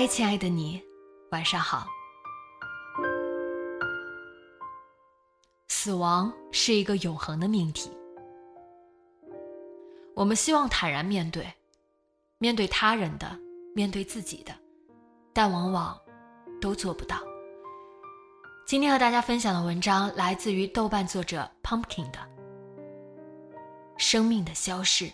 嗨，亲爱的你，晚上好。死亡是一个永恒的命题，我们希望坦然面对，面对他人的，面对自己的，但往往都做不到。今天和大家分享的文章来自于豆瓣作者 Pumpkin 的《生命的消逝》。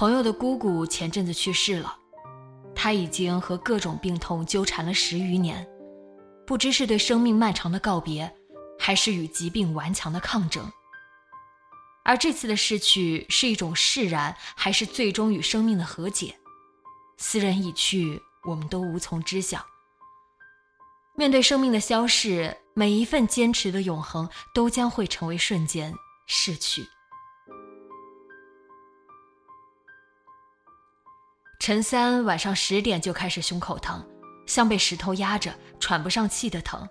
朋友的姑姑前阵子去世了，他已经和各种病痛纠缠了十余年，不知是对生命漫长的告别，还是与疾病顽强的抗争。而这次的逝去是一种释然，还是最终与生命的和解？斯人已去，我们都无从知晓。面对生命的消逝，每一份坚持的永恒，都将会成为瞬间逝去。陈三晚上十点就开始胸口疼，像被石头压着，喘不上气的疼，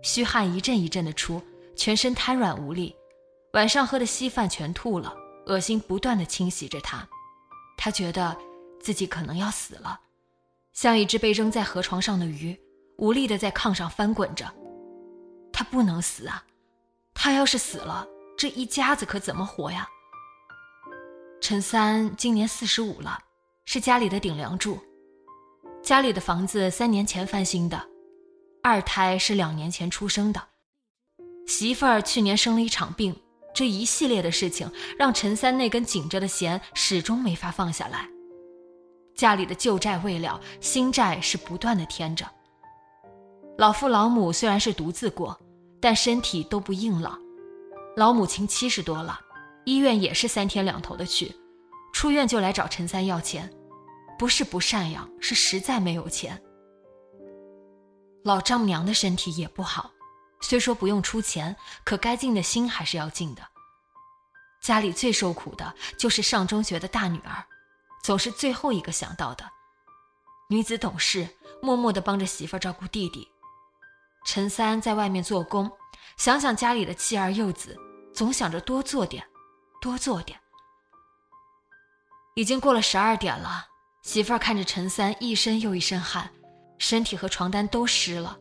虚汗一阵一阵的出，全身瘫软无力。晚上喝的稀饭全吐了，恶心不断的侵袭着他，他觉得自己可能要死了，像一只被扔在河床上的鱼，无力的在炕上翻滚着。他不能死啊！他要是死了，这一家子可怎么活呀？陈三今年四十五了。是家里的顶梁柱，家里的房子三年前翻新的，二胎是两年前出生的，媳妇儿去年生了一场病，这一系列的事情让陈三那根紧着的弦始终没法放下来。家里的旧债未了，新债是不断的添着。老父老母虽然是独自过，但身体都不硬朗，老母亲七十多了，医院也是三天两头的去。出院就来找陈三要钱，不是不赡养，是实在没有钱。老丈母娘的身体也不好，虽说不用出钱，可该尽的心还是要尽的。家里最受苦的就是上中学的大女儿，总是最后一个想到的。女子懂事，默默地帮着媳妇照顾弟弟。陈三在外面做工，想想家里的妻儿幼子，总想着多做点，多做点。已经过了十二点了，媳妇儿看着陈三一身又一身汗，身体和床单都湿了，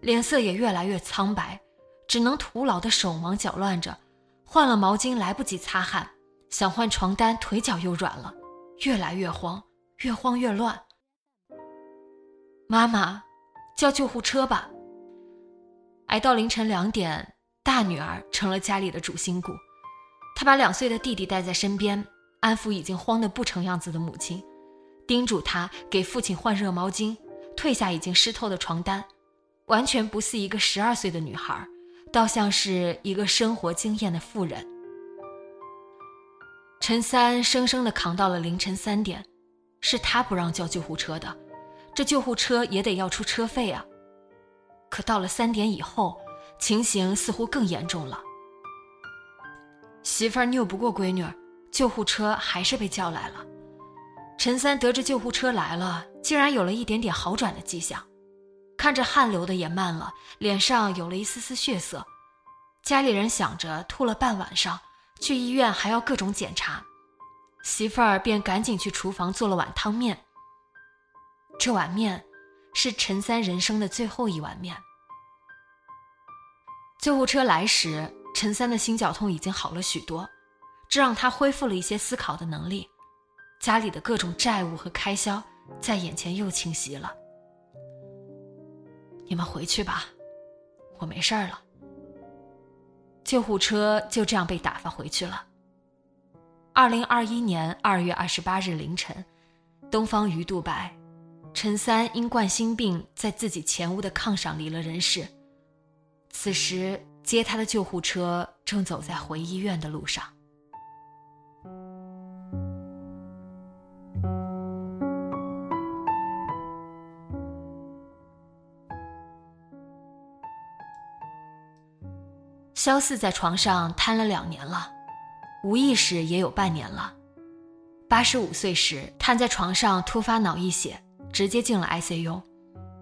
脸色也越来越苍白，只能徒劳的手忙脚乱着，换了毛巾来不及擦汗，想换床单腿脚又软了，越来越慌，越慌越乱。妈妈，叫救护车吧。挨到凌晨两点，大女儿成了家里的主心骨，她把两岁的弟弟带在身边。安抚已经慌得不成样子的母亲，叮嘱他给父亲换热毛巾，褪下已经湿透的床单，完全不似一个十二岁的女孩，倒像是一个生活经验的妇人。陈三生生的扛到了凌晨三点，是他不让叫救护车的，这救护车也得要出车费啊。可到了三点以后，情形似乎更严重了。媳妇儿拗不过闺女儿。救护车还是被叫来了。陈三得知救护车来了，竟然有了一点点好转的迹象，看着汗流的也慢了，脸上有了一丝丝血色。家里人想着吐了半晚上，去医院还要各种检查，媳妇儿便赶紧去厨房做了碗汤面。这碗面是陈三人生的最后一碗面。救护车来时，陈三的心绞痛已经好了许多。这让他恢复了一些思考的能力，家里的各种债务和开销在眼前又清晰了。你们回去吧，我没事儿了。”救护车就这样被打发回去了。二零二一年二月二十八日凌晨，东方鱼肚白，陈三因冠心病在自己前屋的炕上离了人世。此时接他的救护车正走在回医院的路上。肖四在床上瘫了两年了，无意识也有半年了。八十五岁时瘫在床上突发脑溢血，直接进了 ICU。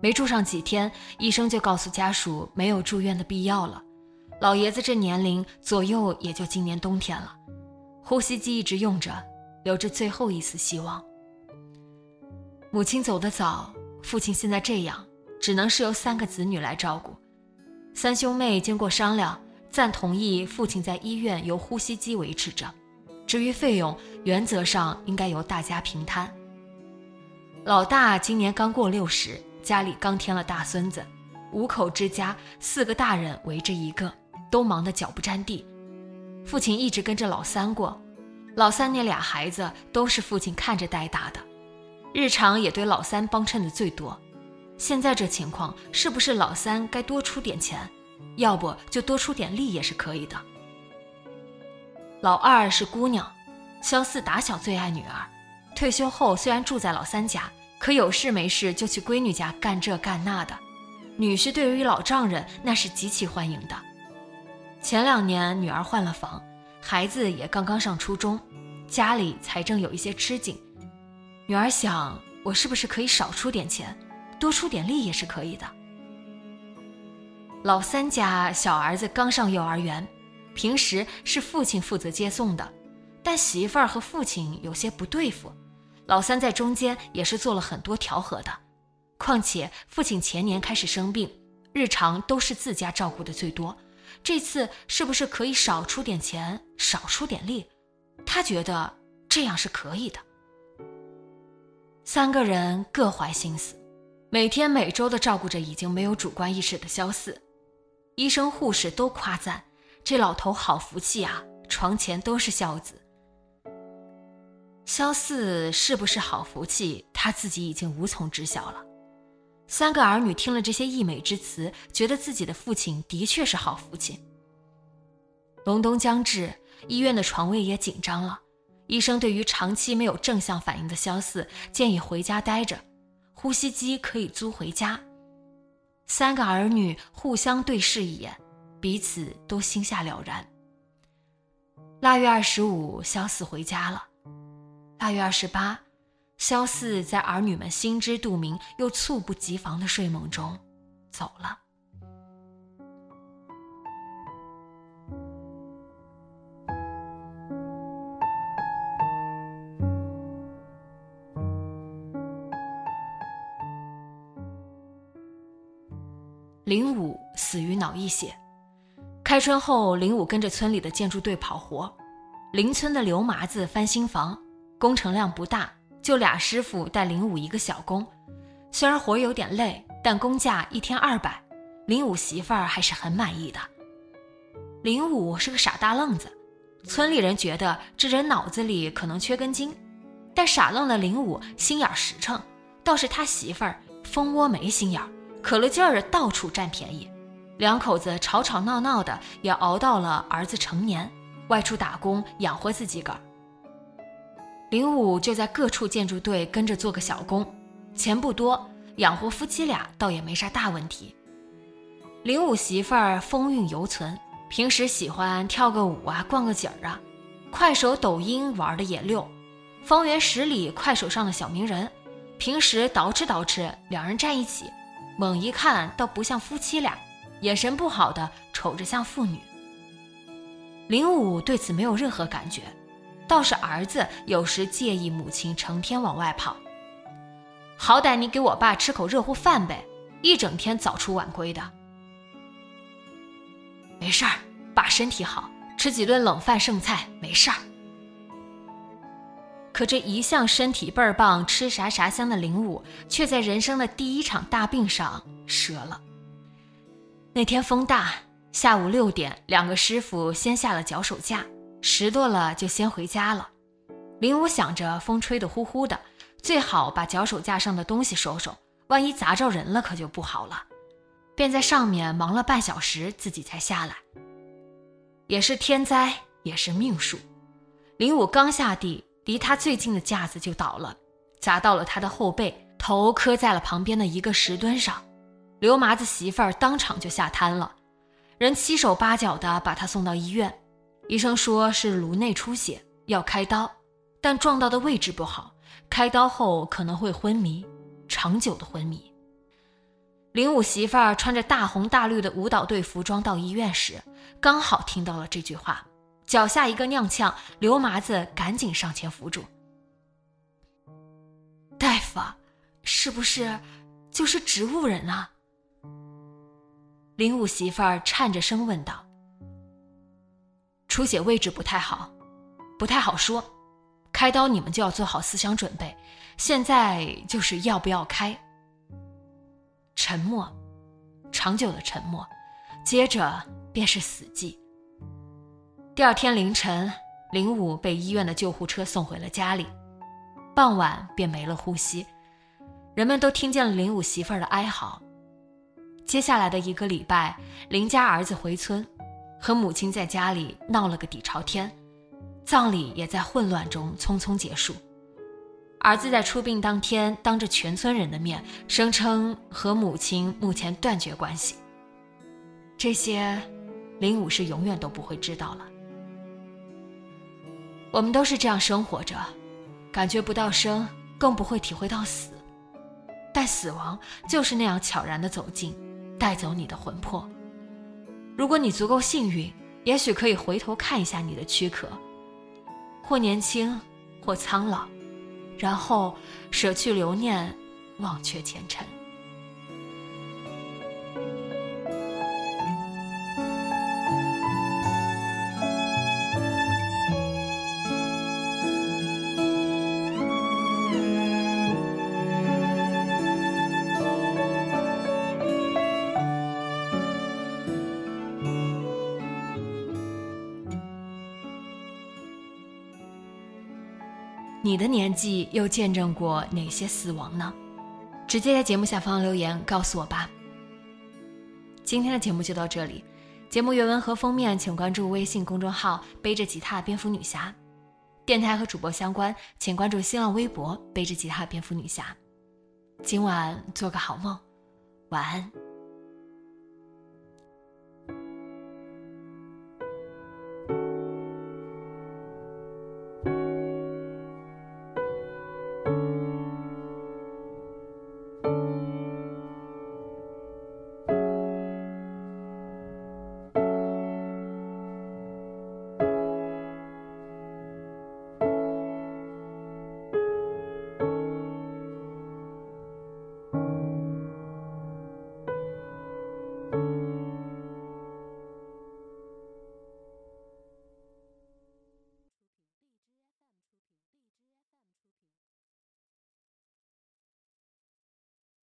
没住上几天，医生就告诉家属没有住院的必要了。老爷子这年龄左右也就今年冬天了，呼吸机一直用着，留着最后一丝希望。母亲走得早，父亲现在这样，只能是由三个子女来照顾。三兄妹经过商量。暂同意父亲在医院由呼吸机维持着，至于费用，原则上应该由大家平摊。老大今年刚过六十，家里刚添了大孙子，五口之家，四个大人围着一个，都忙得脚不沾地。父亲一直跟着老三过，老三那俩孩子都是父亲看着带大的，日常也对老三帮衬的最多。现在这情况，是不是老三该多出点钱？要不就多出点力也是可以的。老二是姑娘，肖四打小最爱女儿。退休后虽然住在老三家，可有事没事就去闺女家干这干那的。女婿对于老丈人那是极其欢迎的。前两年女儿换了房，孩子也刚刚上初中，家里财政有一些吃紧。女儿想，我是不是可以少出点钱，多出点力也是可以的。老三家小儿子刚上幼儿园，平时是父亲负责接送的，但媳妇儿和父亲有些不对付，老三在中间也是做了很多调和的。况且父亲前年开始生病，日常都是自家照顾的最多，这次是不是可以少出点钱，少出点力？他觉得这样是可以的。三个人各怀心思，每天每周的照顾着已经没有主观意识的肖四。医生护士都夸赞这老头好福气啊，床前都是孝子。肖四是不是好福气，他自己已经无从知晓了。三个儿女听了这些溢美之词，觉得自己的父亲的确是好福气。隆冬将至，医院的床位也紧张了。医生对于长期没有正向反应的肖四，建议回家待着，呼吸机可以租回家。三个儿女互相对视一眼，彼此都心下了然。腊月二十五，萧四回家了。腊月二十八，萧四在儿女们心知肚明又猝不及防的睡梦中走了。林武死于脑溢血。开春后，林武跟着村里的建筑队跑活。邻村的刘麻子翻新房，工程量不大，就俩师傅带林武一个小工。虽然活有点累，但工价一天二百，林武媳妇儿还是很满意的。林武是个傻大愣子，村里人觉得这人脑子里可能缺根筋，但傻愣的林武心眼实诚，倒是他媳妇儿蜂窝没心眼儿。可了劲儿到处占便宜，两口子吵吵闹闹的，也熬到了儿子成年，外出打工养活自己个儿。林武就在各处建筑队跟着做个小工，钱不多，养活夫妻俩倒也没啥大问题。林武媳妇儿风韵犹存，平时喜欢跳个舞啊，逛个景儿啊，快手、抖音玩的也溜，方圆十里快手上的小名人，平时捯饬捯饬，两人站一起。猛一看，倒不像夫妻俩，眼神不好的瞅着像父女。林武对此没有任何感觉，倒是儿子有时介意母亲成天往外跑。好歹你给我爸吃口热乎饭呗，一整天早出晚归的。没事儿，爸身体好，吃几顿冷饭剩菜没事儿。可这一向身体倍儿棒、吃啥啥香的林武，却在人生的第一场大病上折了。那天风大，下午六点，两个师傅先下了脚手架，拾掇了就先回家了。林武想着风吹得呼呼的，最好把脚手架上的东西收收，万一砸着人了可就不好了。便在上面忙了半小时，自己才下来。也是天灾，也是命数。林武刚下地，离他最近的架子就倒了，砸到了他的后背，头磕在了旁边的一个石墩上。刘麻子媳妇儿当场就吓瘫了，人七手八脚的把他送到医院，医生说是颅内出血，要开刀，但撞到的位置不好，开刀后可能会昏迷，长久的昏迷。林武媳妇儿穿着大红大绿的舞蹈队服装到医院时，刚好听到了这句话，脚下一个踉跄，刘麻子赶紧上前扶住。大夫，是不是就是植物人啊？林武媳妇儿颤着声问道：“出血位置不太好，不太好说。开刀你们就要做好思想准备。现在就是要不要开。”沉默，长久的沉默，接着便是死寂。第二天凌晨，林武被医院的救护车送回了家里，傍晚便没了呼吸。人们都听见了林武媳妇儿的哀嚎。接下来的一个礼拜，林家儿子回村，和母亲在家里闹了个底朝天，葬礼也在混乱中匆匆结束。儿子在出殡当天，当着全村人的面，声称和母亲目前断绝关系。这些，林武是永远都不会知道了。我们都是这样生活着，感觉不到生，更不会体会到死，但死亡就是那样悄然的走近。带走你的魂魄。如果你足够幸运，也许可以回头看一下你的躯壳，或年轻，或苍老，然后舍去留念，忘却前尘。你的年纪又见证过哪些死亡呢？直接在节目下方留言告诉我吧。今天的节目就到这里，节目原文和封面请关注微信公众号“背着吉他蝙蝠女侠”，电台和主播相关请关注新浪微博“背着吉他蝙蝠女侠”。今晚做个好梦，晚安。